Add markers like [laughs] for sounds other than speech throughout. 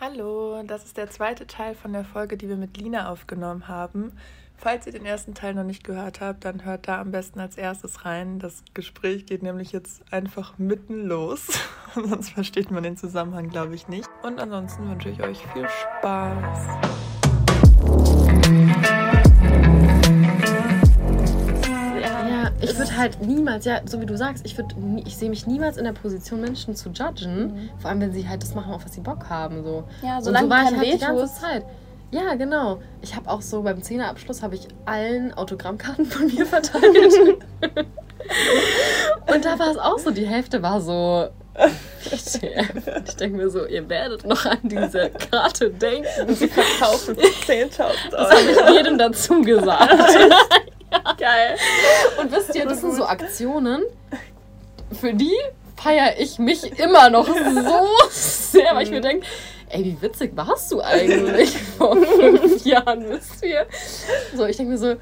Hallo, das ist der zweite Teil von der Folge, die wir mit Lina aufgenommen haben. Falls ihr den ersten Teil noch nicht gehört habt, dann hört da am besten als erstes rein. Das Gespräch geht nämlich jetzt einfach mitten los. [laughs] Sonst versteht man den Zusammenhang, glaube ich, nicht. Und ansonsten wünsche ich euch viel Spaß. Halt niemals, ja, so wie du sagst, ich ich sehe mich niemals in der Position, Menschen zu judgen. Mhm. Vor allem, wenn sie halt das machen, auf was sie Bock haben. So. Ja, solange so war ich halt die ganze Zeit. Ja, genau. Ich habe auch so beim Zehnerabschluss habe ich allen Autogrammkarten von mir verteilt. [laughs] Und da war es auch so, die Hälfte war so ich denke mir so, ihr werdet noch an diese Karte denken. Sie verkaufen für 10.000 Euro. Das habe ich jedem dazu gesagt. [laughs] [laughs] ja. [laughs] Geil. Und wisst ihr, das sind so Aktionen, für die feiere ich mich immer noch so sehr, weil ich mir denke, ey, wie witzig warst du eigentlich [laughs] vor fünf Jahren, wisst ihr? So, ich denke mir so,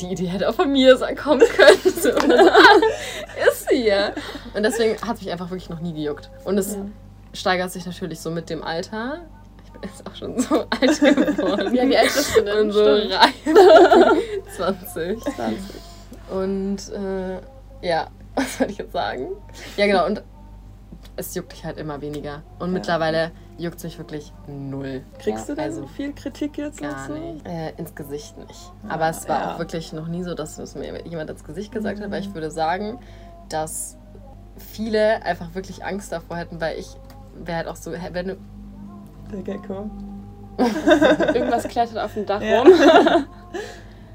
die Idee hätte auch von mir kommen können. So, [laughs] so, ah, ist sie ja. Und deswegen hat es mich einfach wirklich noch nie gejuckt. Und es ja. steigert sich natürlich so mit dem Alter. Ich bin jetzt auch schon so [laughs] alt geworden. ja, wie alt bist du denn? Und so reif. 20. 20. Und äh, ja, [laughs] was soll ich jetzt sagen? Ja, genau. Und es juckt dich halt immer weniger. Und ja. mittlerweile juckt es mich wirklich null. Kriegst du denn also viel Kritik jetzt gar so? nicht? Äh, ins Gesicht nicht. Ja, Aber es war ja. auch wirklich noch nie so, dass es mir jemand ins Gesicht gesagt mhm. hat, weil ich mhm. würde sagen, dass viele einfach wirklich Angst davor hätten, weil ich wäre halt auch so, wenn du... Der Gecko. [laughs] Irgendwas klettert auf dem Dach rum. [laughs]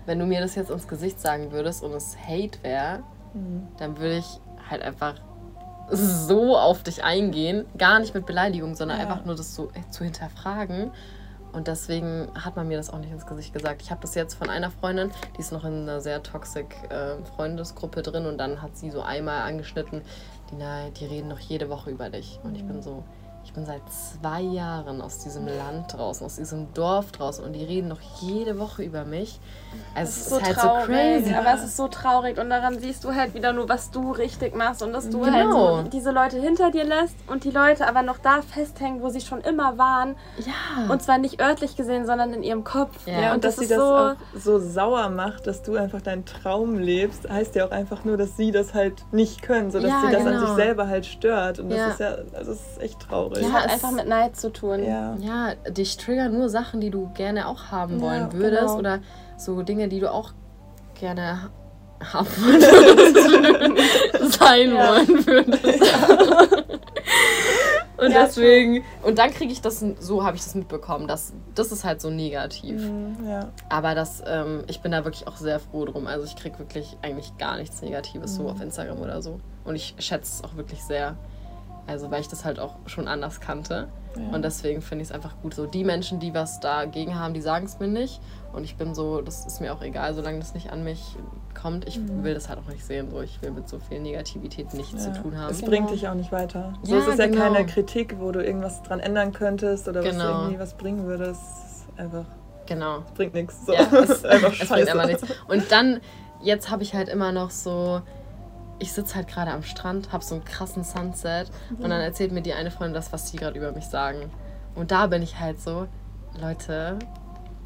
wenn du mir das jetzt ins Gesicht sagen würdest und es Hate wäre, mhm. dann würde ich halt einfach so auf dich eingehen. Gar nicht mit Beleidigung, sondern ja. einfach nur das so äh, zu hinterfragen. Und deswegen hat man mir das auch nicht ins Gesicht gesagt. Ich habe das jetzt von einer Freundin, die ist noch in einer sehr toxic äh, Freundesgruppe drin und dann hat sie so einmal angeschnitten, die, die reden noch jede Woche über dich. Und ich bin so, ich bin seit zwei Jahren aus diesem Land draußen, aus diesem Dorf draußen und die reden noch jede Woche über mich. Also es ist, so halt traurig, so crazy. Aber es ist so traurig und daran siehst du halt wieder nur, was du richtig machst und dass du genau. halt so diese Leute hinter dir lässt und die Leute aber noch da festhängen, wo sie schon immer waren. Ja. Und zwar nicht örtlich gesehen, sondern in ihrem Kopf. Ja, ja und, und dass sie das so auch so sauer macht, dass du einfach deinen Traum lebst, heißt ja auch einfach nur, dass sie das halt nicht können, sodass ja, sie das genau. an sich selber halt stört. Und das ist ja, also es ist echt traurig. Das hat einfach mit Neid zu tun. Ja. ja, dich triggern nur Sachen, die du gerne auch haben wollen würdest genau. oder so Dinge, die du auch gerne haben [laughs] würdest, [laughs] sein ja. wollen würdest. [laughs] und ja, deswegen, schon. und dann kriege ich das, so habe ich das mitbekommen, dass das ist halt so negativ. Mhm, ja. Aber das, ähm, ich bin da wirklich auch sehr froh drum. Also ich kriege wirklich eigentlich gar nichts Negatives mhm. so auf Instagram oder so. Und ich schätze es auch wirklich sehr. Also weil ich das halt auch schon anders kannte. Ja. Und deswegen finde ich es einfach gut. So die Menschen, die was dagegen haben, die sagen es mir nicht. Und ich bin so, das ist mir auch egal, solange das nicht an mich kommt. Ich mhm. will das halt auch nicht sehen. So. Ich will mit so viel Negativität nichts ja. zu tun haben. Es genau. bringt dich auch nicht weiter. So, ja, es ist genau. ja keine Kritik, wo du irgendwas dran ändern könntest oder genau. was irgendwie was bringen würdest. einfach. Genau. Es bringt nichts. So. Ja, [laughs] es, einfach es bringt einfach nichts. Und dann, jetzt habe ich halt immer noch so ich sitze halt gerade am Strand, habe so einen krassen Sunset mhm. und dann erzählt mir die eine Freundin das, was sie gerade über mich sagen. Und da bin ich halt so, Leute,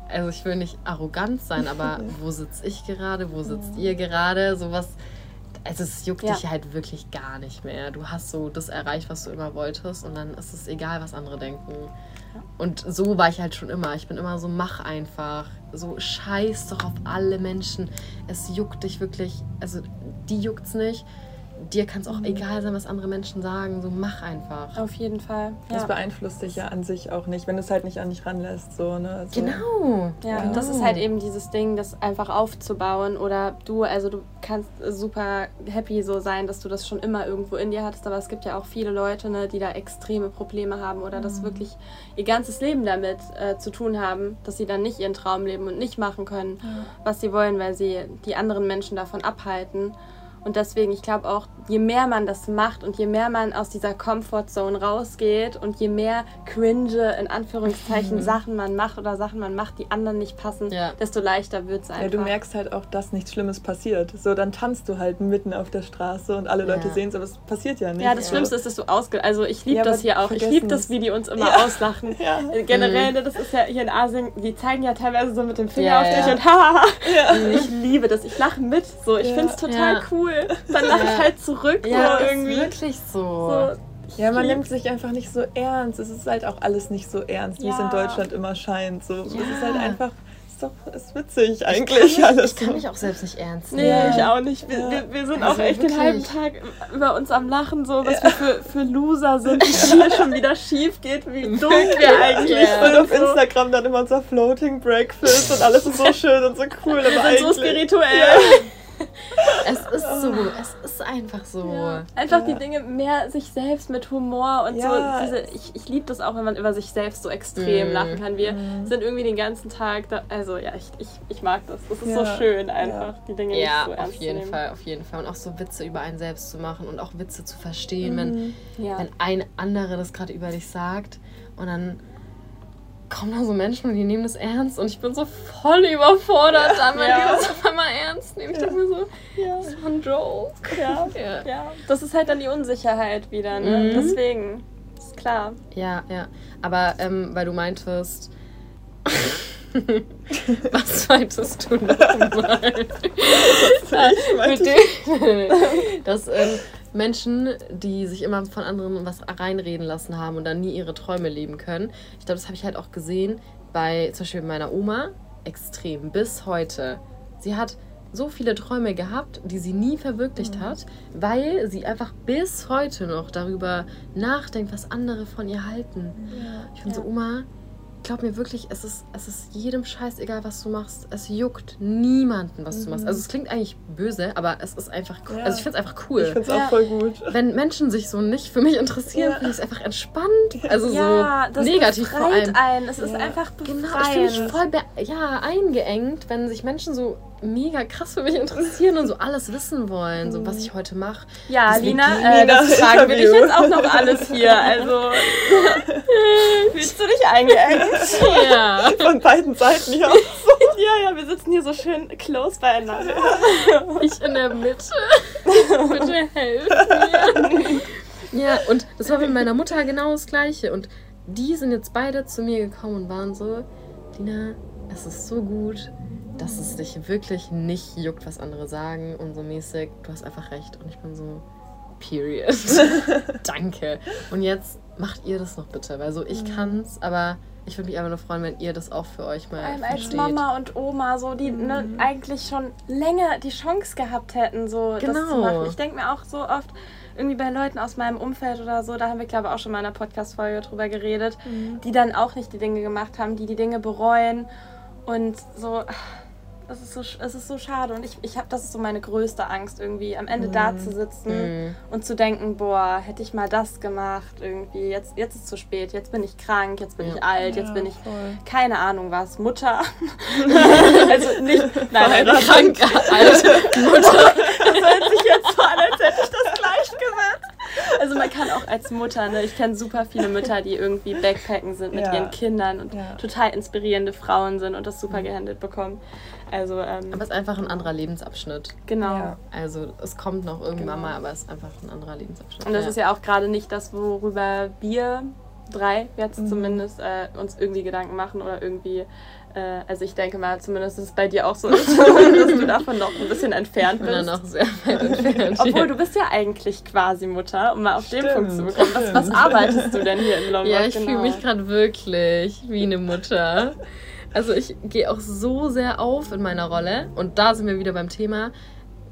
also ich will nicht arrogant sein, aber [laughs] wo sitze ich gerade, wo sitzt ihr gerade, sowas. Also es juckt ja. dich halt wirklich gar nicht mehr. Du hast so das erreicht, was du immer wolltest und dann ist es egal, was andere denken. Und so war ich halt schon immer. Ich bin immer so, mach einfach. So, scheiß doch auf alle Menschen. Es juckt dich wirklich. Also, die juckt's nicht dir kann es auch mhm. egal sein, was andere Menschen sagen. So mach einfach. Auf jeden Fall. Ja. Das beeinflusst dich ja an sich auch nicht, wenn du es halt nicht an dich ranlässt. So, ne? Also, genau. Ja, genau. das ist halt eben dieses Ding, das einfach aufzubauen. Oder du, also du kannst super happy so sein, dass du das schon immer irgendwo in dir hattest. Aber es gibt ja auch viele Leute, ne, die da extreme Probleme haben oder mhm. das wirklich ihr ganzes Leben damit äh, zu tun haben, dass sie dann nicht ihren Traum leben und nicht machen können, ja. was sie wollen, weil sie die anderen Menschen davon abhalten. Und deswegen, ich glaube auch, je mehr man das macht und je mehr man aus dieser Comfortzone rausgeht und je mehr cringe, in Anführungszeichen, mhm. Sachen man macht oder Sachen man macht, die anderen nicht passen, ja. desto leichter wird es einfach. Ja, du merkst halt auch, dass nichts Schlimmes passiert. So, dann tanzt du halt mitten auf der Straße und alle Leute ja. sehen es, aber es passiert ja nicht. Ja, das Schlimmste ist, dass du ausge... Also ich liebe das hier auch. Ich liebe das, wie die uns immer auslachen. [laughs] Generell, mhm. das ist ja hier in Asien, die zeigen ja teilweise so mit dem Finger auf dich und [laughs] haha. Ich liebe das. Ich lache mit. So, ich finde es total cool. Dann lache ich halt zurück. Ja, so irgendwie. ist wirklich so. so ja, man nimmt sich einfach nicht so ernst. Es ist halt auch alles nicht so ernst, wie es in Deutschland immer scheint. So, ja. Es ist halt einfach doch ist witzig eigentlich ich kann, alles. Ich kann mich auch selbst nicht ernst nehmen. Nee, ich auch nicht. Wir, ja. wir, wir sind also auch echt wirklich. den halben Tag über uns am Lachen, so was ja. wir für, für Loser sind, wie hier schon wieder schief geht, wie [laughs] dumm wir eigentlich ja. sind. Und auf Instagram dann immer unser Floating Breakfast und alles ist so [laughs] schön und so cool. Wir sind so spirituell. [laughs] [laughs] es ist so, es ist einfach so. Ja. Einfach ja. die Dinge mehr sich selbst mit Humor und ja. so. Diese, ich ich liebe das auch, wenn man über sich selbst so extrem mm. lachen kann. Wir mm. sind irgendwie den ganzen Tag da. Also ja, ich, ich, ich mag das. Das ist so schön, einfach die Dinge nicht so ernst auf jeden nehmen. Fall, auf jeden Fall. Und auch so Witze über einen selbst zu machen und auch Witze zu verstehen, mm. wenn, wenn ein anderer das gerade über dich sagt und dann kommen da so Menschen und die nehmen das ernst und ich bin so voll überfordert ja, damit, ja. die das auf einmal ernst nehmen. Ich ja. denke mir so, ja. das war ein Joke. Ja. ja. Das ist halt dann die Unsicherheit wieder, ne? Mhm. Deswegen, ist klar. Ja, ja. Aber ähm, weil du meintest, [laughs] Was meintest du nochmal? [laughs] [laughs] Das, ähm, Menschen, die sich immer von anderen was reinreden lassen haben und dann nie ihre Träume leben können. Ich glaube, das habe ich halt auch gesehen bei zum Beispiel meiner Oma extrem bis heute. Sie hat so viele Träume gehabt, die sie nie verwirklicht mhm. hat, weil sie einfach bis heute noch darüber nachdenkt, was andere von ihr halten. Ja. Ich finde ja. so, Oma, glaub mir wirklich, es ist, es ist jedem Scheiß egal, was du machst. Es juckt niemanden, was mhm. du machst. Also es klingt eigentlich böse, aber es ist einfach cool. Ja. Also ich finde es einfach cool. Ich finde es auch ja. voll gut. Wenn Menschen sich so nicht für mich interessieren, ja. finde ich es einfach entspannt. Also ja, so das negativ vor allem. Ein. Es ist einfach befreiend. Genau, ich fühle mich voll ja, eingeengt, wenn sich Menschen so mega krass für mich interessieren und so alles wissen wollen, so was ich heute mache. Ja, Lina, äh, das [laughs] fragen wir dich jetzt auch noch alles hier. Also [laughs] fühlst du dich eingeengt? Ja. Von beiden Seiten ja. [laughs] ja, ja, wir sitzen hier so schön close beieinander. Ich in der Mitte. Bitte helf mir. Ja, und das war mit meiner Mutter genau das Gleiche. Und die sind jetzt beide zu mir gekommen und waren so, Lina, es ist so gut, dass es dich wirklich nicht juckt, was andere sagen und so mäßig. Du hast einfach recht. Und ich bin so, period. [laughs] Danke. Und jetzt macht ihr das noch bitte, weil so ich mhm. kann's, aber ich würde mich einfach nur freuen, wenn ihr das auch für euch mal Allem versteht. Als Mama und Oma, so die ne, mhm. ne, eigentlich schon länger die Chance gehabt hätten, so genau. das zu genau. machen. Ich denke mir auch so oft, irgendwie bei Leuten aus meinem Umfeld oder so, da haben wir glaube ich auch schon mal in einer Podcast-Folge drüber geredet, mhm. die dann auch nicht die Dinge gemacht haben, die die Dinge bereuen und so es ist so, es ist so schade und ich, ich habe, das ist so meine größte Angst irgendwie, am Ende mm. da zu sitzen mm. und zu denken, boah, hätte ich mal das gemacht irgendwie, jetzt, jetzt ist es zu spät, jetzt bin ich krank, jetzt bin ja. ich alt, jetzt ja, bin ich voll. keine Ahnung was, Mutter. [laughs] also nicht, nein, krank, alte Mutter. [laughs] das hört sich jetzt so an, als hätte ich das. Also man kann auch als Mutter, ne, ich kenne super viele Mütter, die irgendwie Backpacken sind mit ja. ihren Kindern und total inspirierende Frauen sind und das super mhm. gehandelt bekommen. Also, ähm, aber es ist einfach ein anderer Lebensabschnitt. Genau. Ja. Also es kommt noch irgendwann genau. mal, aber es ist einfach ein anderer Lebensabschnitt. Und das ja. ist ja auch gerade nicht das, worüber wir drei jetzt mhm. zumindest äh, uns irgendwie Gedanken machen oder irgendwie, also ich denke mal zumindest, dass es bei dir auch so ist, [laughs] dass du davon noch ein bisschen entfernt bist. Ich bin noch sehr weit entfernt. [laughs] Obwohl du bist ja eigentlich quasi Mutter, um mal auf stimmt, den Punkt zu bekommen. Was, was, arbeitest du denn hier in Lombok? Ja, ich genau. fühle mich gerade wirklich wie eine Mutter. Also ich gehe auch so sehr auf in meiner Rolle. Und da sind wir wieder beim Thema.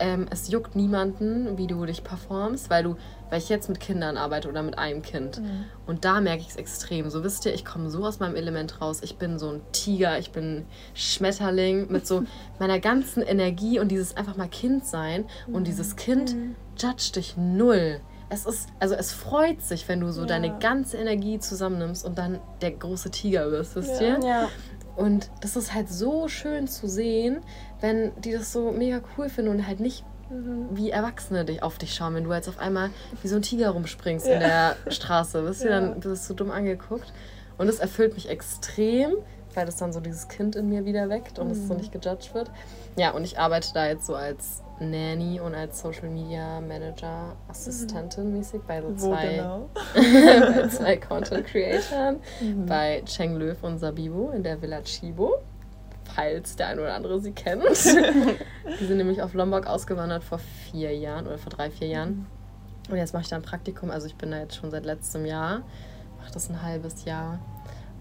Ähm, es juckt niemanden, wie du dich performst, weil du, weil ich jetzt mit Kindern arbeite oder mit einem Kind. Mhm. Und da merke ich es extrem. So wisst ihr, ich komme so aus meinem Element raus. Ich bin so ein Tiger, ich bin ein Schmetterling mit so [laughs] meiner ganzen Energie und dieses einfach mal Kind sein. Mhm. Und dieses Kind mhm. judgt dich null es ist, also es freut sich, wenn du so ja. deine ganze Energie zusammennimmst und dann der große Tiger wirst, wisst ja. ihr? Ja. Und das ist halt so schön zu sehen, wenn die das so mega cool finden und halt nicht wie Erwachsene dich auf dich schauen, wenn du jetzt auf einmal wie so ein Tiger rumspringst ja. in der Straße. Wirst du ja. dann wirst du dumm angeguckt. Und es erfüllt mich extrem, weil das dann so dieses Kind in mir wieder weckt und es so mhm. nicht gejudged wird. Ja, und ich arbeite da jetzt so als Nanny und als Social Media Manager, Assistentin mhm. mäßig bei so zwei, genau? [laughs] bei zwei Content Creatoren, mhm. bei Cheng Löw und Sabibo in der Villa Chibo, falls der eine oder andere sie kennt. [laughs] Die sind nämlich auf Lombok ausgewandert vor vier Jahren oder vor drei, vier Jahren. Mhm. Und jetzt mache ich da ein Praktikum, also ich bin da jetzt schon seit letztem Jahr, mache das ein halbes Jahr.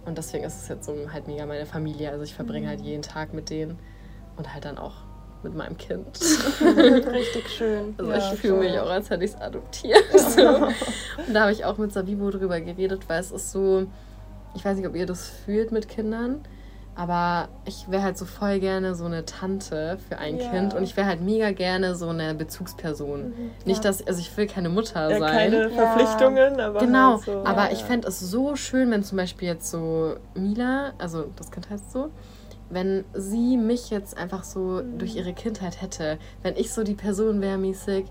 Und deswegen ist es jetzt so halt mega meine Familie. Also ich verbringe halt mhm. jeden Tag mit denen und halt dann auch mit meinem Kind. [laughs] Richtig schön. Also ja, ich fühle mich auch, als hätte ich es adoptiert. [laughs] So. Und da habe ich auch mit Sabibo drüber geredet, weil es ist so, ich weiß nicht, ob ihr das fühlt mit Kindern, aber ich wäre halt so voll gerne so eine Tante für ein ja. Kind und ich wäre halt mega gerne so eine Bezugsperson. Mhm, Nicht, dass, also ich will keine Mutter ja, sein. Keine Verpflichtungen, aber. Genau, halt so. aber ich fände es so schön, wenn zum Beispiel jetzt so Mila, also das Kind heißt so, wenn sie mich jetzt einfach so durch ihre Kindheit hätte, wenn ich so die Person wäre mäßig,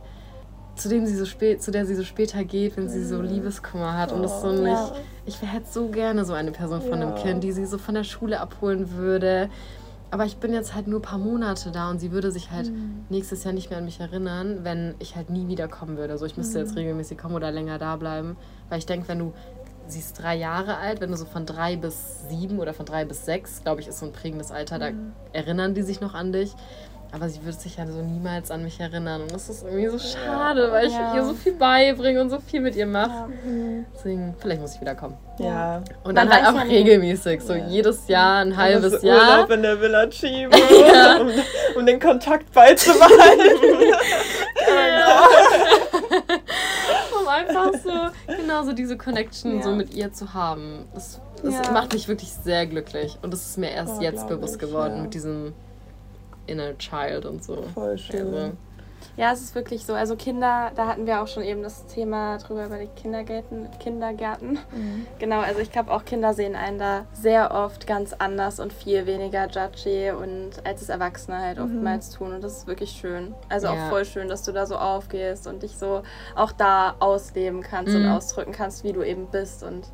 zu dem sie so spät, zu der sie so später geht, wenn sie so mhm. Liebeskummer hat und das so nicht. Ja. Ich hätte so gerne so eine Person von ja. einem Kind, die sie so von der Schule abholen würde. Aber ich bin jetzt halt nur ein paar Monate da und sie würde sich halt mhm. nächstes Jahr nicht mehr an mich erinnern, wenn ich halt nie wiederkommen würde. So, ich müsste mhm. jetzt regelmäßig kommen oder länger da bleiben. Weil ich denke, wenn du sie ist drei Jahre alt, wenn du so von drei bis sieben oder von drei bis sechs, glaube ich, ist so ein prägendes Alter, da mhm. erinnern die sich noch an dich. Aber sie wird sich ja so niemals an mich erinnern. Und das ist irgendwie so schade, weil ich ja. ihr so viel beibringe und so viel mit ihr mache. Ja. Deswegen, vielleicht muss ich wieder kommen. Ja. Und dann halt auch regelmäßig. So jedes Jahr, ein halbes also Jahr. Urlaub in der Villa Chibo, [laughs] um, um, den Kontakt beizubehalten. genau. um einfach so, genau so diese Connection so mit ihr zu haben. Das, das macht mich wirklich sehr glücklich. Und das ist mir erst oh, jetzt bewusst ich, geworden mit diesem Inner Child und so. Voll schön. Also, ja, es ist wirklich so. Also Kinder, da hatten wir auch schon eben das Thema drüber über die Kindergärten. Kindergärten. Mhm. Genau, also ich glaube auch Kinder sehen einen da sehr oft ganz anders und viel weniger judgy und als es Erwachsene halt mhm. oftmals tun. Und das ist wirklich schön. Also ja. auch voll schön, dass du da so aufgehst und dich so auch da ausleben kannst mhm. und ausdrücken kannst, wie du eben bist. Und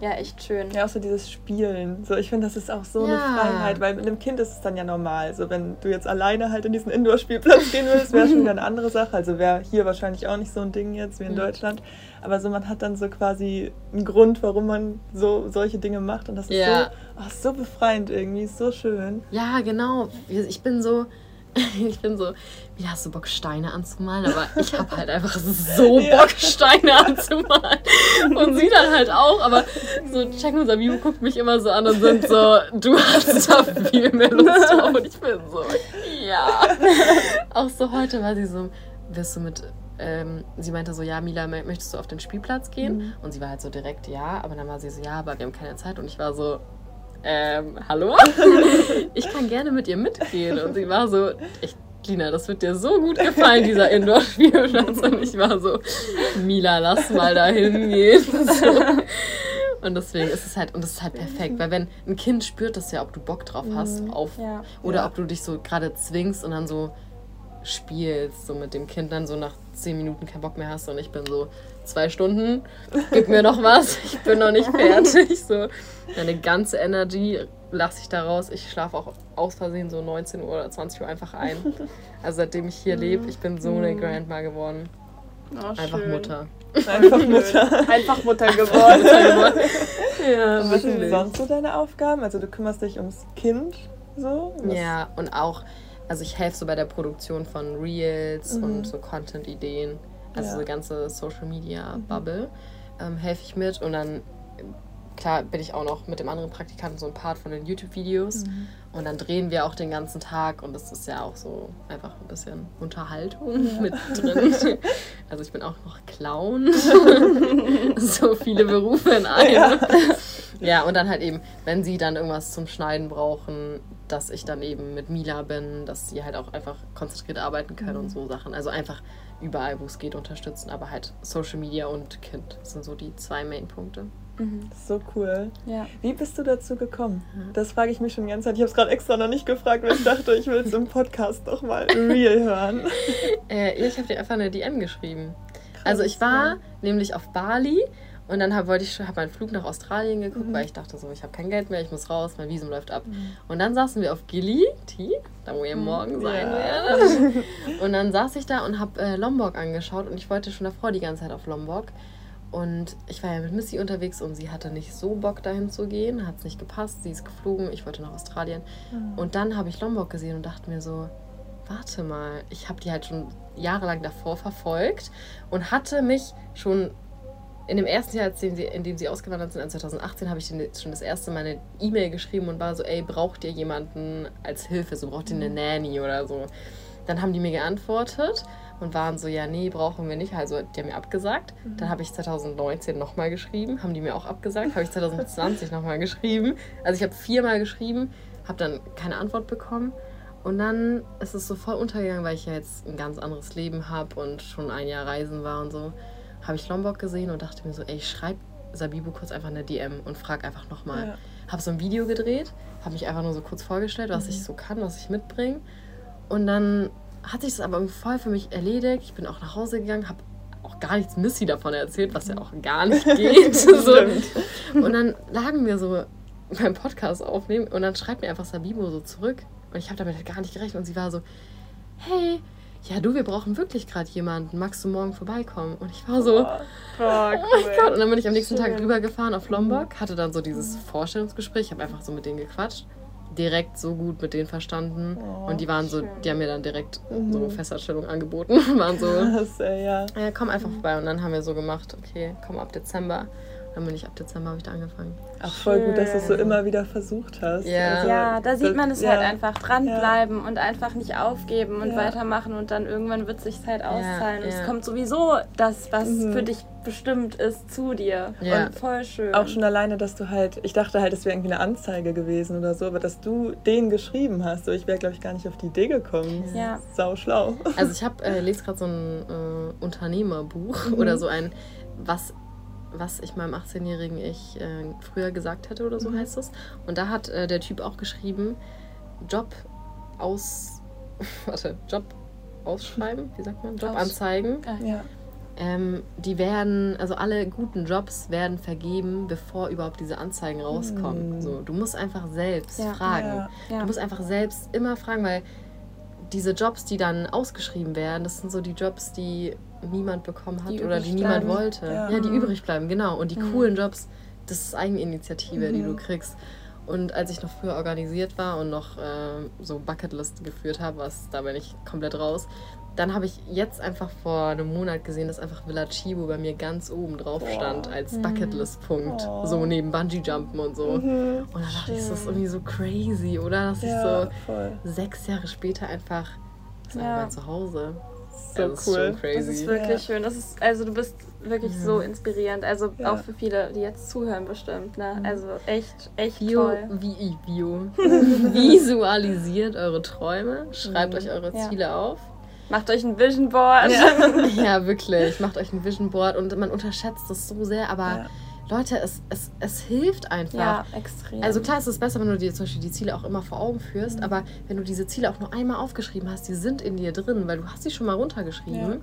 ja, echt schön. Ja, auch so dieses Spielen. So, ich finde, das ist auch so ja. eine Freiheit, weil mit einem Kind ist es dann ja normal. So, wenn du jetzt alleine halt in diesen Indoor-Spielplatz [laughs] gehen würdest, wäre schon wieder eine andere Sache. Also wäre hier wahrscheinlich auch nicht so ein Ding jetzt wie in mhm. Deutschland. Aber so, man hat dann so quasi einen Grund, warum man so solche Dinge macht. Und das ist ja. so, oh, so befreiend irgendwie, so schön. Ja, genau. Ich bin so [laughs] ich bin so, wie hast du Bock, Steine anzumalen? Aber ich habe halt einfach so [laughs] Bock, Steine anzumalen. Und sie dann halt auch. Aber so Jack und Sabibu guckt mich immer so an und sind so, du hast da viel mehr Lust drauf. Und ich bin so, ja. Auch so heute war sie so, wirst du mit ähm, sie meinte so, ja, Mila, möchtest du auf den Spielplatz gehen? Mhm. Und sie war halt so direkt, ja, aber dann war sie so, ja, aber wir haben keine Zeit. Und ich war so, ähm, hallo? [laughs] ich kann gerne mit ihr mitgehen. Und sie war so, ich, Lina, das wird dir so gut gefallen, dieser Indoor-Spielplatz. Und ich war so, Mila, lass mal da hingehen. So. Und deswegen ist es halt, und das ist halt perfekt, weil wenn ein Kind spürt das ja, ob du Bock drauf hast, mhm. auf, ja. oder ja. ob du dich so gerade zwingst und dann so spielst, so mit dem Kind dann so nach zehn Minuten keinen Bock mehr hast und ich bin so, zwei Stunden, gib mir noch was, ich bin noch nicht fertig. So, meine ganze Energy lasse ich da raus. Ich schlafe auch aus Versehen so 19 Uhr oder 20 Uhr einfach ein. Also seitdem ich hier lebe, ich bin so eine mhm. Grandma geworden. Oh, einfach schön. Mutter. Einfach Mutter. Einfach Mutter geworden. Mutter geworden. [laughs] ja, und was sind sonst so deine Aufgaben? Also du kümmerst dich ums Kind so? Was? Ja, und auch, also ich helfe so bei der Produktion von Reels mhm. und so Content-Ideen also ja. die ganze Social Media Bubble, ähm, helfe ich mit und dann klar bin ich auch noch mit dem anderen Praktikanten so ein Part von den YouTube-Videos mhm. und dann drehen wir auch den ganzen Tag und das ist ja auch so einfach ein bisschen Unterhaltung ja. mit drin. [laughs] Also ich bin auch noch Clown, [laughs] so viele Berufe in einem. Ja. ja, und dann halt eben, wenn sie dann irgendwas zum Schneiden brauchen, dass ich dann eben mit Mila bin, dass sie halt auch einfach konzentriert arbeiten können mhm. und so Sachen. Also einfach überall, wo es geht, unterstützen. Aber halt Social Media und Kind sind so die zwei Main-Punkte. Mhm. So cool. Ja. Wie bist du dazu gekommen? Das frage ich mich schon die ganze Zeit. Ich habe es gerade extra noch nicht gefragt, weil ich dachte, ich will es im Podcast noch mal real hören. [laughs] äh, ich habe dir einfach eine DM geschrieben. Krass, also ich war ja. nämlich auf Bali und dann hab, wollte ich habe meinen Flug nach Australien geguckt, mhm. weil ich dachte so, ich habe kein Geld mehr, ich muss raus, mein Visum läuft ab. Mhm. Und dann saßen wir auf Gili, Tea, da wo ihr mhm. morgen sein ja. werdet. [laughs] Und dann saß ich da und habe äh, Lombok angeschaut und ich wollte schon davor die ganze Zeit auf Lombok. Und ich war ja mit Missy unterwegs und sie hatte nicht so Bock dahin zu gehen, hat es nicht gepasst, sie ist geflogen, ich wollte nach Australien. Mhm. Und dann habe ich Lombok gesehen und dachte mir so, warte mal, ich habe die halt schon jahrelang davor verfolgt und hatte mich schon in dem ersten Jahr, in dem sie ausgewandert sind, 2018, habe ich denen schon das erste Mal eine E-Mail geschrieben und war so, ey, braucht ihr jemanden als Hilfe? So braucht ihr eine mhm. Nanny oder so. Dann haben die mir geantwortet und waren so, ja, nee, brauchen wir nicht. Also die haben mir abgesagt. Mhm. Dann habe ich 2019 nochmal geschrieben, haben die mir auch abgesagt. Habe ich 2020 [laughs] nochmal geschrieben. Also ich habe viermal geschrieben, habe dann keine Antwort bekommen. Und dann ist es so voll untergegangen, weil ich ja jetzt ein ganz anderes Leben habe und schon ein Jahr reisen war und so. Habe ich Lombok gesehen und dachte mir so, ey, ich schreibe Sabibu kurz einfach eine DM und frag einfach nochmal. Ja. Habe so ein Video gedreht, habe mich einfach nur so kurz vorgestellt, was mhm. ich so kann, was ich mitbringe. Und dann hat sich das aber voll für mich erledigt. Ich bin auch nach Hause gegangen, habe auch gar nichts Missy davon erzählt, was ja auch gar nicht [laughs] geht. [laughs] so. Und dann lagen wir so beim Podcast aufnehmen und dann schreibt mir einfach Sabibo so zurück. Und ich habe damit halt gar nicht gerechnet. Und sie war so, hey, ja du, wir brauchen wirklich gerade jemanden. Magst du morgen vorbeikommen? Und ich war so, oh, oh, mein Gott. Und dann bin ich am nächsten Schön. Tag rübergefahren auf Lombok, hatte dann so dieses Vorstellungsgespräch. Habe einfach so mit denen gequatscht direkt so gut mit denen verstanden. Oh, und die waren so, die haben mir dann direkt mhm. so Festanstellung angeboten. [laughs] waren so, [laughs] Krass, ja. ja, komm einfach vorbei. Und dann haben wir so gemacht, okay, komm ab Dezember. Dann bin ich ab Dezember habe ich da angefangen. Ach, voll gut, dass du es so immer wieder versucht hast. Ja, also, ja da sieht man es ja. halt einfach dranbleiben ja. und einfach nicht aufgeben und ja. weitermachen und dann irgendwann wird es sich halt auszahlen. Und es kommt sowieso das, was mhm. für dich bestimmt ist, zu dir. Und voll schön. Auch schon alleine, dass du halt, ich dachte halt, es wäre irgendwie eine Anzeige gewesen oder so, aber dass du den geschrieben hast. So, ich wäre, glaube ich, gar nicht auf die Idee gekommen. Ja. Sau schlau. Also ich habe, äh, [laughs] lese gerade so ein äh, Unternehmerbuch mhm. oder so ein, was was ich meinem 18-jährigen Ich äh, früher gesagt hätte oder so mhm. heißt es. Und da hat äh, der Typ auch geschrieben, Job aus. [laughs] Warte, Job ausschreiben, wie sagt man? Jobanzeigen. Aus, ja. Ähm, die werden, also alle guten Jobs werden vergeben, bevor überhaupt diese Anzeigen rauskommen. Mhm. So, du musst einfach selbst ja. fragen. Ja. Ja. Du musst einfach selbst immer fragen, weil diese Jobs, die dann ausgeschrieben werden, das sind so die Jobs, die niemand bekommen hat die oder die niemand wollte. Ja. ja. die übrig bleiben, genau. Und die mhm. coolen Jobs, das ist Eigeninitiative, mhm. die du mhm. kriegst. Und als ich noch früher organisiert war und noch äh, so Bucketlist geführt habe, was da bin ich komplett raus, dann habe ich jetzt einfach vor einem Monat gesehen, dass einfach Villa Chibo bei mir ganz oben drauf stand als mhm. Bucketlist-Punkt. Oh. So neben Bungee-Jumpen und so. Mhm. Und da dachte ich, das ist irgendwie so crazy, oder? Dass ja, ich so voll. sechs Jahre später einfach, das ist ja. einfach mein Zuhause so das cool. Ist crazy. Das ist wirklich ja. schön. Das ist, also du bist wirklich ja. so inspirierend. Also ja. auch für viele, die jetzt zuhören bestimmt. Ne? Mhm. Also echt, echt Bio, toll. Wie, Bio. [laughs] Visualisiert eure Träume. Schreibt mhm. euch eure Ziele auf. Macht euch ein Vision Board. [laughs] Ja. wirklich. Macht euch ein Vision Board und man unterschätzt das so sehr, aber Leute, es, es, es hilft einfach. Ja, extrem. Also klar ist es besser, wenn du dir zum Beispiel die Ziele auch immer vor Augen führst, mhm. aber wenn du diese Ziele auch nur einmal aufgeschrieben hast, die sind in dir drin, weil du hast sie schon mal runtergeschrieben ja.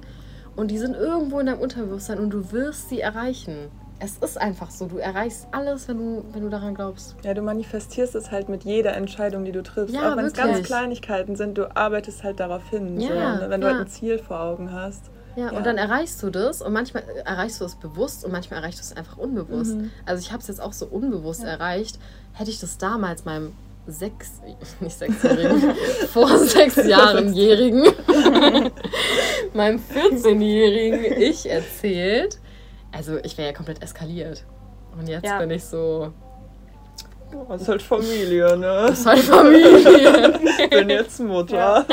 und die sind irgendwo in deinem Unterbewusstsein und du wirst sie erreichen. Es ist einfach so, du erreichst alles, wenn du, wenn du daran glaubst. Ja, du manifestierst es halt mit jeder Entscheidung, die du triffst. Ja, auch wenn es ganz Kleinigkeiten sind, du arbeitest halt darauf hin. Ja, so, ne? Wenn du halt ein Ziel vor Augen hast. Ja, ja, und dann erreichst du das und manchmal erreichst du es bewusst und manchmal erreichst du es einfach unbewusst. Mhm. Also ich habe es jetzt auch so unbewusst ja. erreicht. Hätte ich das damals meinem sechs, [laughs] nicht sechsjährigen, [laughs] vor sechs [laughs] Jahren-jährigen, meinem 14-jährigen Ich erzählt, also ich wäre ja komplett eskaliert. Und jetzt ja. bin ich so, das ist halt Familie, ne? Das ist halt Familie. ich bin jetzt Mutter. Ja,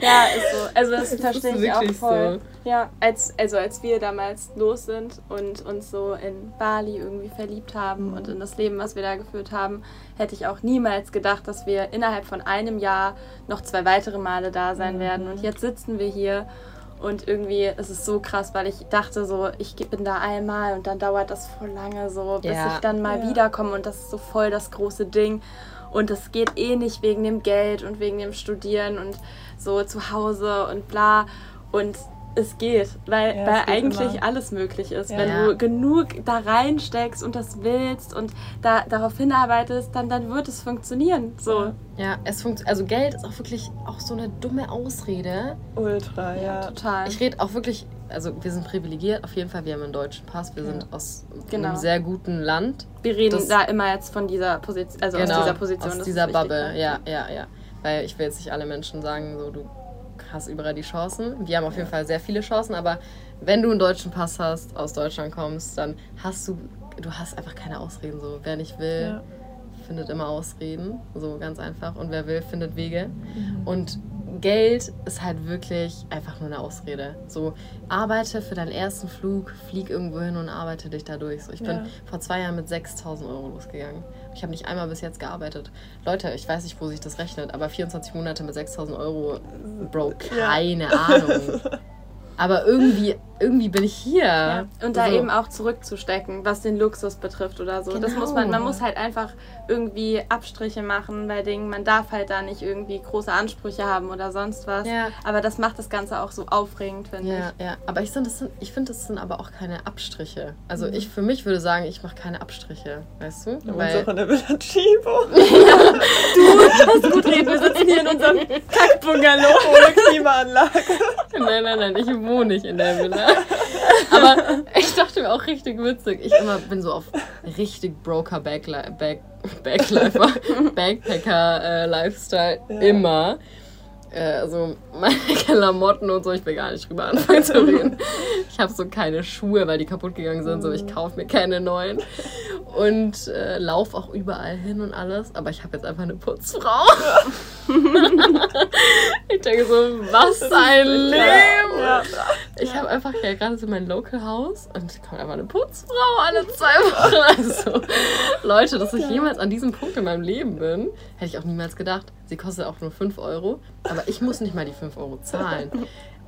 ja ist so. Also das, [laughs] das verstehe ich auch voll. So. Ja, als, also als wir damals los sind und uns so in Bali irgendwie verliebt haben mhm. und in das Leben, was wir da geführt haben, hätte ich auch niemals gedacht, dass wir innerhalb von einem Jahr noch zwei weitere Male da sein mhm. werden. Und jetzt sitzen wir hier Und irgendwie ist es so krass, weil ich dachte so, ich bin da einmal und dann dauert das voll lange so, bis Ja. ich dann mal Ja. wiederkomme und das ist so voll das große Ding. Und es geht eh nicht wegen dem Geld und wegen dem Studieren und so zu Hause und bla. Und es geht, weil, Ja, es weil geht eigentlich immer. alles möglich ist. Ja. Wenn Ja. du genug da reinsteckst und das willst und da, darauf hinarbeitest, dann, dann wird es funktionieren. So. Ja. Ja, es funktioniert. Also Geld ist auch wirklich auch so eine dumme Ausrede. Ultra, ja. Total. Ich rede auch wirklich, also wir sind privilegiert, auf jeden Fall, wir haben einen deutschen Pass, wir Ja. sind aus Genau. einem sehr guten Land. Wir reden Das- da immer jetzt von dieser Position, also aus dieser Position. Genau, aus dieser ist wichtig, Bubble, ja, ja, ja. Weil ich will jetzt nicht alle Menschen sagen, so du hast überall die Chancen. Wir haben auf jeden Fall sehr viele Chancen, aber wenn du einen deutschen Pass hast, aus Deutschland kommst, dann hast du, du hast einfach keine Ausreden. So, wer nicht will, Ja. findet immer Ausreden, so ganz einfach. Und wer will, findet Wege. Mhm. Und Geld ist halt wirklich einfach nur eine Ausrede. So, arbeite für deinen ersten Flug, flieg irgendwo hin und arbeite dich da durch. So, ich Ja. bin vor zwei Jahren mit 6000 Euro losgegangen. Ich habe nicht einmal bis jetzt gearbeitet. Leute, ich weiß nicht, wo sich das rechnet, aber 24 Monate mit 6000 Euro, Bro, Ja. keine Ahnung. [laughs] Aber irgendwie, irgendwie bin ich hier. Ja. Und da So. eben auch zurückzustecken, was den Luxus betrifft oder so. Das Genau. muss man, man muss halt einfach irgendwie Abstriche machen bei Dingen. Man darf halt da nicht irgendwie große Ansprüche haben oder sonst was. Ja. Aber das macht das Ganze auch so aufregend, finde Ja, ja. Aber ich, sind, das sind, ich finde, das sind aber auch keine Abstriche. Also ich für mich würde sagen, ich mache keine Abstriche, weißt du? Und Weil, so in der Villa Chibo. ich. Gut reden, wir sitzen hier in unserem [laughs] Kackbungalow. Ohne Klimaanlage. nein, nein, nein, ich wohne nicht in der Villa. [laughs] Aber ich dachte mir auch richtig witzig. Ich immer bin so auf richtig Broker Backli Back Backlifer, [laughs] Backpacker äh, Lifestyle Ja. immer. Äh, also meine Klamotten und so, ich will gar nicht drüber anfangen zu reden. Ich habe so keine Schuhe, weil die kaputt gegangen sind, so ich kaufe mir keine neuen. Und äh, lauf auch überall hin und alles, aber ich habe jetzt einfach eine Putzfrau. [laughs] ich denke so, was ein Leben! Ja. Ich habe einfach ja gerade so mein Local House und es kommt einfach eine Putzfrau alle zwei [laughs] Wochen. Also, Leute, dass ich jemals an diesem Punkt in meinem Leben bin, hätte ich auch niemals gedacht. Sie kostet auch nur 5 Euro, aber ich muss nicht mal die 5 Euro zahlen.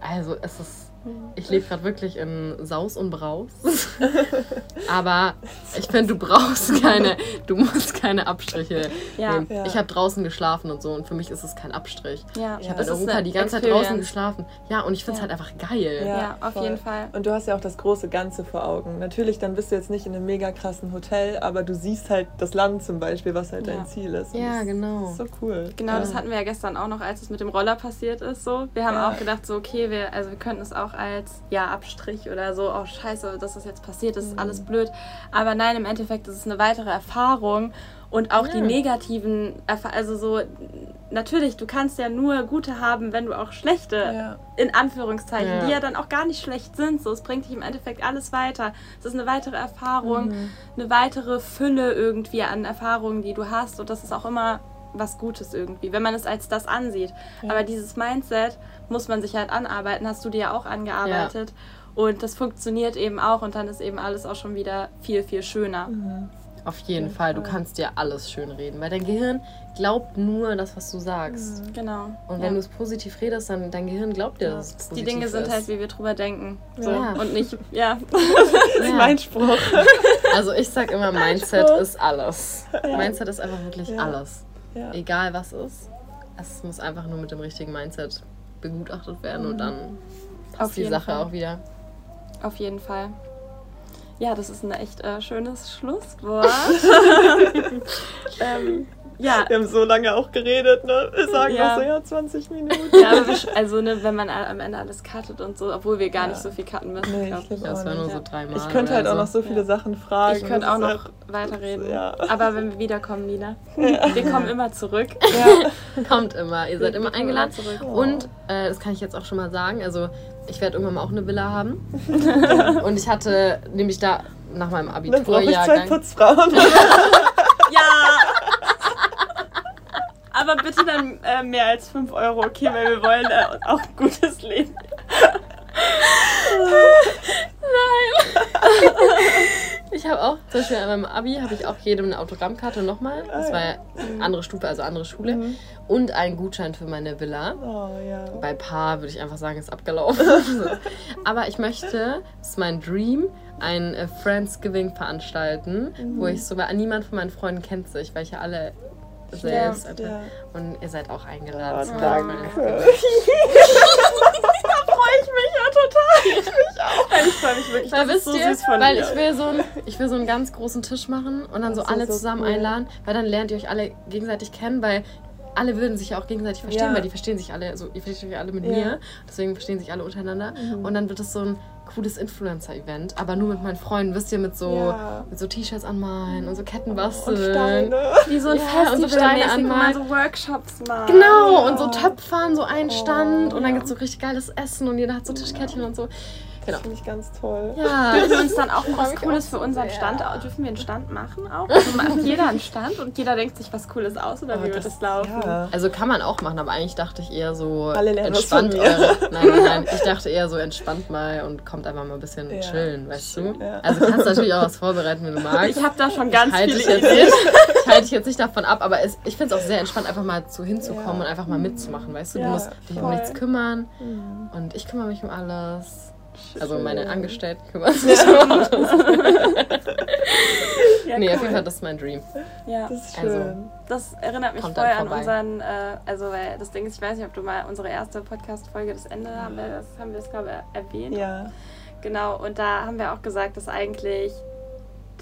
Also, es ist. Ich lebe gerade wirklich in Saus und Braus. [laughs] Aber ich finde, du brauchst keine, du musst keine Abstriche Ja. nehmen. Ja. Ich habe draußen geschlafen und so und für mich ist es kein Abstrich. Ja, Ich habe das in Europa die ganze Zeit Experience. draußen geschlafen. Ja, und ich finde es Ja. halt einfach geil. Ja, auf voll. jeden Fall. Und du hast ja auch das große Ganze vor Augen. Natürlich, dann bist du jetzt nicht in einem mega krassen Hotel, aber du siehst halt das Land zum Beispiel, was halt Ja. dein Ziel ist. Und Ja, das genau. ist so cool. Genau, das hatten wir ja gestern auch noch, als es mit dem Roller passiert ist. So, wir haben Ja. auch gedacht, so okay, wir, also wir könnten es auch als ja Abstrich oder so, oh Scheiße, dass das jetzt passiert, das Mhm. ist alles blöd. Aber nein, im Endeffekt ist es eine weitere Erfahrung und auch die Ja. negativen, Erfa also so natürlich, du kannst ja nur gute haben, wenn du auch schlechte Ja. in Anführungszeichen, Ja. die ja dann auch gar nicht schlecht sind. So, es bringt dich im Endeffekt alles weiter. Es ist eine weitere Erfahrung, Mhm. eine weitere Fülle irgendwie an Erfahrungen, die du hast. Und das ist auch immer was Gutes irgendwie, wenn man es als das ansieht. Aber dieses Mindset muss man sich halt anarbeiten, hast du dir ja auch angearbeitet. Und das funktioniert eben auch und dann ist eben alles auch schon wieder viel, viel schöner. Mhm. Auf jeden Fall. Du kannst dir alles schön reden, weil dein Gehirn glaubt nur das, was du sagst. Genau. Und Ja. wenn du es positiv redest, dann dein Gehirn glaubt dir, Ja. dass es die positiv Dinge sind ist. halt, wie wir drüber denken. So. Ja. Und nicht, ja. [laughs] Das ist Ja. mein Spruch. Also ich sag immer, [laughs] Mindset ist alles. Mindset ist einfach wirklich Ja. alles. Ja. Egal was ist. Es muss einfach nur mit dem richtigen Mindset begutachtet werden und dann passt Auf die Sache Fall. auch wieder. Auf jeden Fall. Ja, das ist ein echt äh, schönes Schlusswort. [laughs] [laughs] ähm, ja, Wir haben so lange auch geredet, ne? Wir sagen Ja. auch so, ja, 20 Minuten. ja aber also ne, wenn man am Ende alles cuttet und so, obwohl wir gar Ja. nicht so viel cutten müssen. Nee, glaub ich auch war nur so dreimal. Ich könnte halt auch so. noch so viele Ja. Sachen fragen. Ich könnte Das auch noch weiterreden. Ja. Aber wenn wir wiederkommen, Nina, [laughs] wir kommen immer zurück. Ja. [laughs] Kommt immer, ihr seid Wir immer eingeladen. zurück. Oh. Und äh, das kann ich jetzt auch schon mal sagen. Also ich werde irgendwann mal auch eine Villa haben. [laughs] Und ich hatte nämlich da nach meinem Dann brauche ich zwei. Putzfrauen. Ja! Aber bitte dann äh, mehr als 5 Euro, okay, weil wir wollen äh, auch ein gutes Leben. Ich habe auch, zum Beispiel an meinem Abi, habe ich auch jedem eine Autogrammkarte nochmal. Das war ja andere Stufe, also andere Schule. Mhm. Und einen Gutschein für meine Villa. Oh ja. Bei Paar würde ich einfach sagen, ist abgelaufen. [laughs] Aber ich möchte, das ist mein Dream, ein äh, Friendsgiving veranstalten, wo ich so, weil niemand von meinen Freunden kennt sich, weil ich ja alle selbst. Ja, ja. Und ihr seid auch eingeladen. Oh, danke. [laughs] freue ich mich ja total. Ich mich auch. Ich freue mich wirklich. Weil das ist wisst so ihr, süß von weil dir. ich will, so einen, ich will so einen ganz großen Tisch machen und dann so Das ist alle so zusammen cool. einladen, weil dann lernt ihr euch alle gegenseitig kennen, weil alle würden sich ja auch gegenseitig verstehen, Ja. weil die verstehen sich alle, so ihr versteht euch alle mit Ja. Mhm. mir, deswegen verstehen sich alle untereinander und dann wird es so ein cooles Influencer-Event, aber nur mit meinen Freunden, wisst ihr, mit so, Ja. mit so T-Shirts anmalen und so Ketten Und basteln. Steine. Wie so ein Ja, und so Steine anmalen. so Workshops macht. Genau, und so Töpfern, so ein Stand und dann gibt es so richtig geiles Essen und jeder hat so Tischkettchen und so. Genau. Das finde ich ganz toll. Ja, Dürfen wir uns dann auch [laughs] was Cooles auch für so unseren sehr. Stand, dürfen wir einen Stand machen auch? Also macht [laughs] jeder einen Stand und jeder denkt sich was Cooles aus oder Oh, wie wird das laufen? Ja. Also kann man auch machen, aber eigentlich dachte ich eher so Alle lernen was entspannt von mir. eure. [laughs] Nein, nein, nein. Ich dachte eher so entspannt mal und kommt einfach mal ein bisschen Ja. chillen, weißt du? Ja. Also kannst du natürlich auch was vorbereiten, wenn du magst. Ich habe da schon ganz halte viele dich jetzt Ideen. nicht, ich halte dich jetzt nicht davon ab, aber es, ich finde es auch sehr entspannt, einfach mal zu hinzukommen Ja. und einfach mal mitzumachen, weißt du? Du Ja, musst dich um voll. nichts kümmern Mhm. und ich kümmere mich um alles. Also meine Angestellten kümmern sich um alles. [laughs] Ja, Nee, auf cool. jeden Fall, das ist mein Dream. Ja. Das ist Also, schön. Das erinnert mich voll an unseren, äh, also weil das Ding ist, ich weiß nicht, ob du mal unsere erste Podcast-Folge, das Ende, haben wir das, haben wir das glaube ich erwähnt. ja. Genau, und da haben wir auch gesagt, dass eigentlich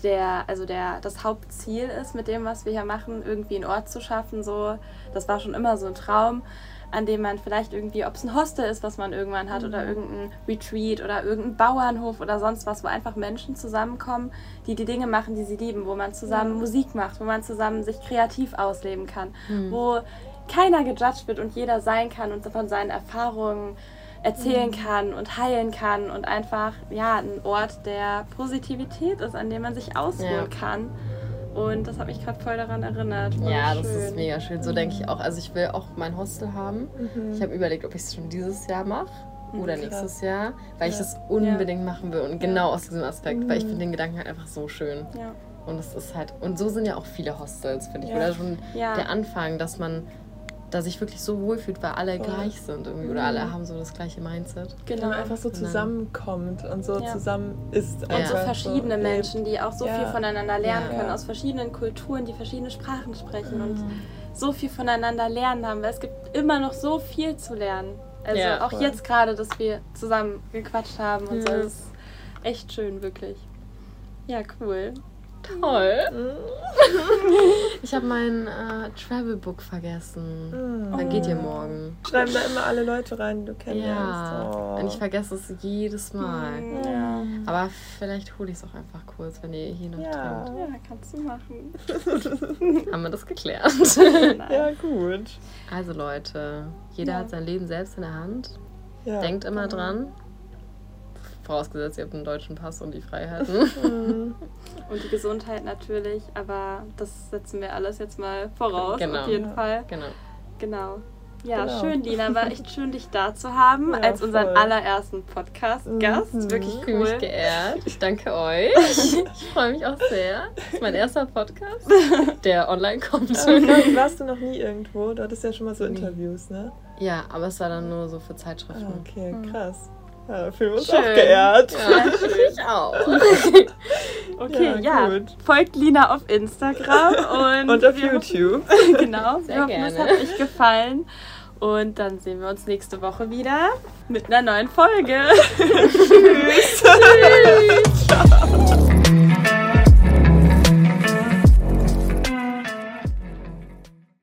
der, also der, das Hauptziel ist mit dem, was wir hier machen, irgendwie einen Ort zu schaffen. So, das war schon immer so ein Traum, an dem man vielleicht irgendwie, ob es ein Hostel ist, was man irgendwann hat, oder irgendein Retreat oder irgendein Bauernhof oder sonst was, wo einfach Menschen zusammenkommen, die die Dinge machen, die sie lieben, wo man zusammen Musik macht, wo man zusammen sich kreativ ausleben kann, wo keiner gejudged wird und jeder sein kann und von seinen Erfahrungen erzählen kann und heilen kann und einfach ja ein Ort der Positivität ist, an dem man sich ausruhen Ja. kann. Und das hat mich gerade voll daran erinnert. Voll Ja, das schön. ist mega schön. So denke ich auch. Also ich will auch mein Hostel haben. Ich habe überlegt, ob ich es schon dieses Jahr mache oder Mhm, krass. nächstes Jahr, weil ich Ja. das unbedingt machen will und genau aus diesem Aspekt, weil ich Mhm. finde den Gedanken halt einfach so schön. Ja. Und es ist halt und so sind ja auch viele Hostels, finde ich. Ja. Oder schon Ja. der Anfang, dass man da sich wirklich so wohlfühlt, weil alle Voll. gleich sind irgendwie oder alle haben so das gleiche Mindset. Genau. man einfach so zusammenkommt und so Ja. zusammen ist. Und Ja. so verschiedene. Menschen, die auch so Ja. viel voneinander lernen Ja. können, aus verschiedenen Kulturen, die verschiedene Sprachen sprechen und so viel voneinander lernen haben, weil es gibt immer noch so viel zu lernen. Also Ja, auch voll. jetzt gerade, dass wir zusammen gequatscht haben und so, Ja. das ist echt schön, wirklich. Ja, cool. Toll. [laughs] Ich habe mein äh, Travelbook vergessen. Mhm. Dann geht ihr morgen. Schreiben da immer alle Leute rein, die du kennenlernst. Ja. Oh. Und ich vergesse es jedes Mal. Ja. Aber vielleicht hole ich es auch einfach kurz, wenn ihr hier noch Ja. trinkt. Ja, kannst du machen. [laughs] Haben wir das geklärt? [laughs] Ja, gut. Also Leute, jeder Ja. hat sein Leben selbst in der Hand. Ja. Denkt immer genau. dran. Vorausgesetzt, ihr habt einen deutschen Pass und die Freiheiten. Mhm. Und die Gesundheit natürlich, aber das setzen wir alles jetzt mal voraus, Genau. auf jeden. Fall. genau. Genau. Ja, Genau. schön, Lina. War echt schön, dich da zu haben Ja, als unseren voll. allerersten Podcast-Gast. Mhm. Wirklich Ich fühle mich cool. geehrt. Ich danke euch. [laughs] Ich freue mich auch sehr. Das ist mein erster Podcast, [laughs] der online kommt. Aber warst du noch nie irgendwo? Du hattest ja schon mal so. Interviews, ne? Ja, aber es war dann nur so für Ah, Zeitschriften. okay, Mhm. krass. Ja, fühlen wir uns schön. auch geehrt. Ja, ich [laughs] auch. [laughs] okay, ja. ja. Folgt Lina auf Instagram [laughs] und, und auf YouTube. Genau, Sehr wir hoffen, gerne. es hat euch gefallen. Und dann sehen wir uns nächste Woche wieder mit einer neuen Folge. Tschüss. Tschüss. Ciao.